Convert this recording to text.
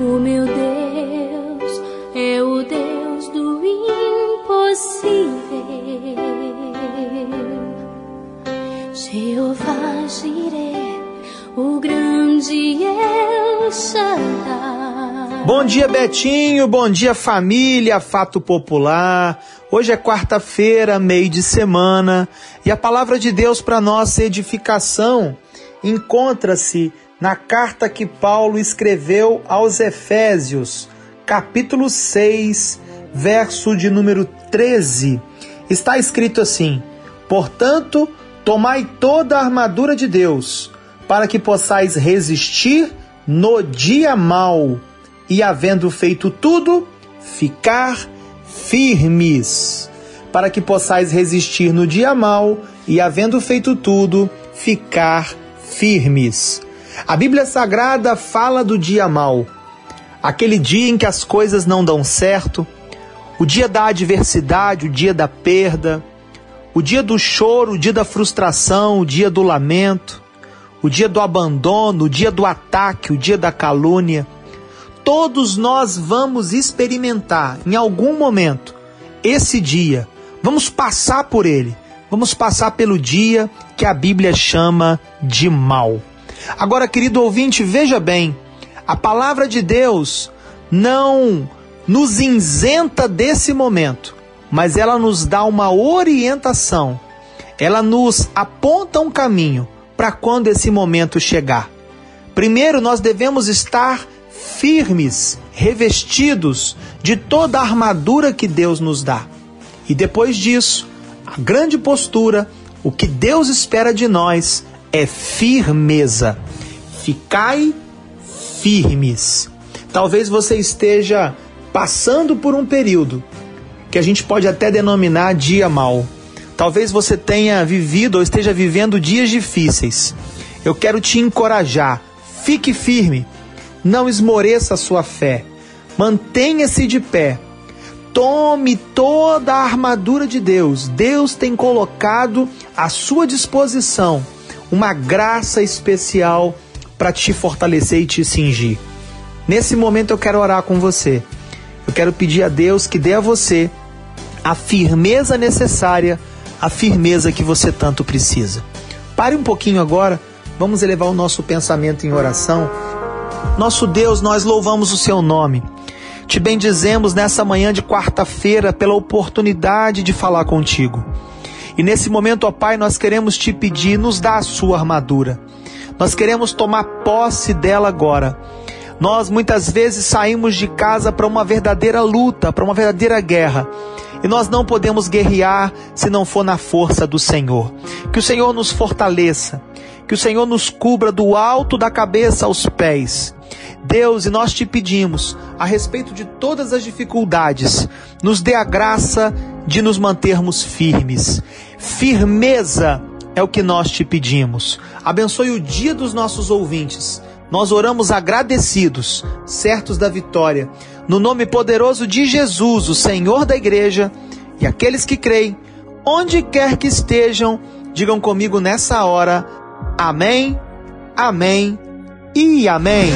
O meu Deus é o Deus do impossível. Jeová Jireh, o grande El Shaddai. Bom dia, Betinho. Bom dia, família. Fato Popular. Hoje é quarta-feira, meio de semana, e a palavra de Deus para nossa edificação encontra-se na carta que Paulo escreveu aos Efésios, capítulo 6, verso de número 13. Está escrito assim: Portanto, tomai toda a armadura de Deus, para que possais resistir no dia mau, e havendo feito tudo, ficar firmes. Para que possais resistir no dia mau, e havendo feito tudo, ficar firmes. A Bíblia Sagrada fala do dia mau, aquele dia em que as coisas não dão certo, o dia da adversidade, o dia da perda, o dia do choro, o dia da frustração, o dia do lamento, o dia do abandono, o dia do ataque, o dia da calúnia. Todos nós vamos experimentar em algum momento esse dia, vamos passar por ele, vamos passar pelo dia que a Bíblia chama de mal. Agora, querido ouvinte, veja bem, a palavra de Deus não nos isenta desse momento, mas ela nos dá uma orientação, ela nos aponta um caminho para quando esse momento chegar. Primeiro, nós devemos estar firmes, revestidos de toda a armadura que Deus nos dá. E depois disso, a grande postura, o que Deus espera de nós é firmeza. Ficai firmes. Talvez você esteja passando por um período que a gente pode até denominar dia mal. Talvez você tenha vivido ou esteja vivendo dias difíceis. Eu quero te encorajar. Fique firme. Não esmoreça a sua fé. Mantenha-se de pé. Tome toda a armadura de Deus. Deus tem colocado à sua disposição uma graça especial para te fortalecer e te cingir. Nesse momento eu quero orar com você. Eu quero pedir a Deus que dê a você a firmeza necessária, a firmeza que você tanto precisa. Pare um pouquinho agora, vamos elevar o nosso pensamento em oração. Nosso Deus, nós louvamos o seu nome. Te bendizemos nessa manhã de quarta-feira pela oportunidade de falar contigo. E nesse momento, ó Pai, nós queremos te pedir, nos dá a sua armadura. Nós queremos tomar posse dela agora. Nós muitas vezes saímos de casa para uma verdadeira luta, para uma verdadeira guerra. E nós não podemos guerrear se não for na força do Senhor. Que o Senhor nos fortaleça, que o Senhor nos cubra do alto da cabeça aos pés. Deus, e nós te pedimos, a respeito de todas as dificuldades, nos dê a graça de nos mantermos firmes. Firmeza é o que nós te pedimos. Abençoe o dia dos nossos ouvintes. Nós oramos agradecidos, certos da vitória, no nome poderoso de Jesus, o Senhor da igreja, e aqueles que creem, onde quer que estejam, digam comigo nessa hora: Amém, Amém e Amém.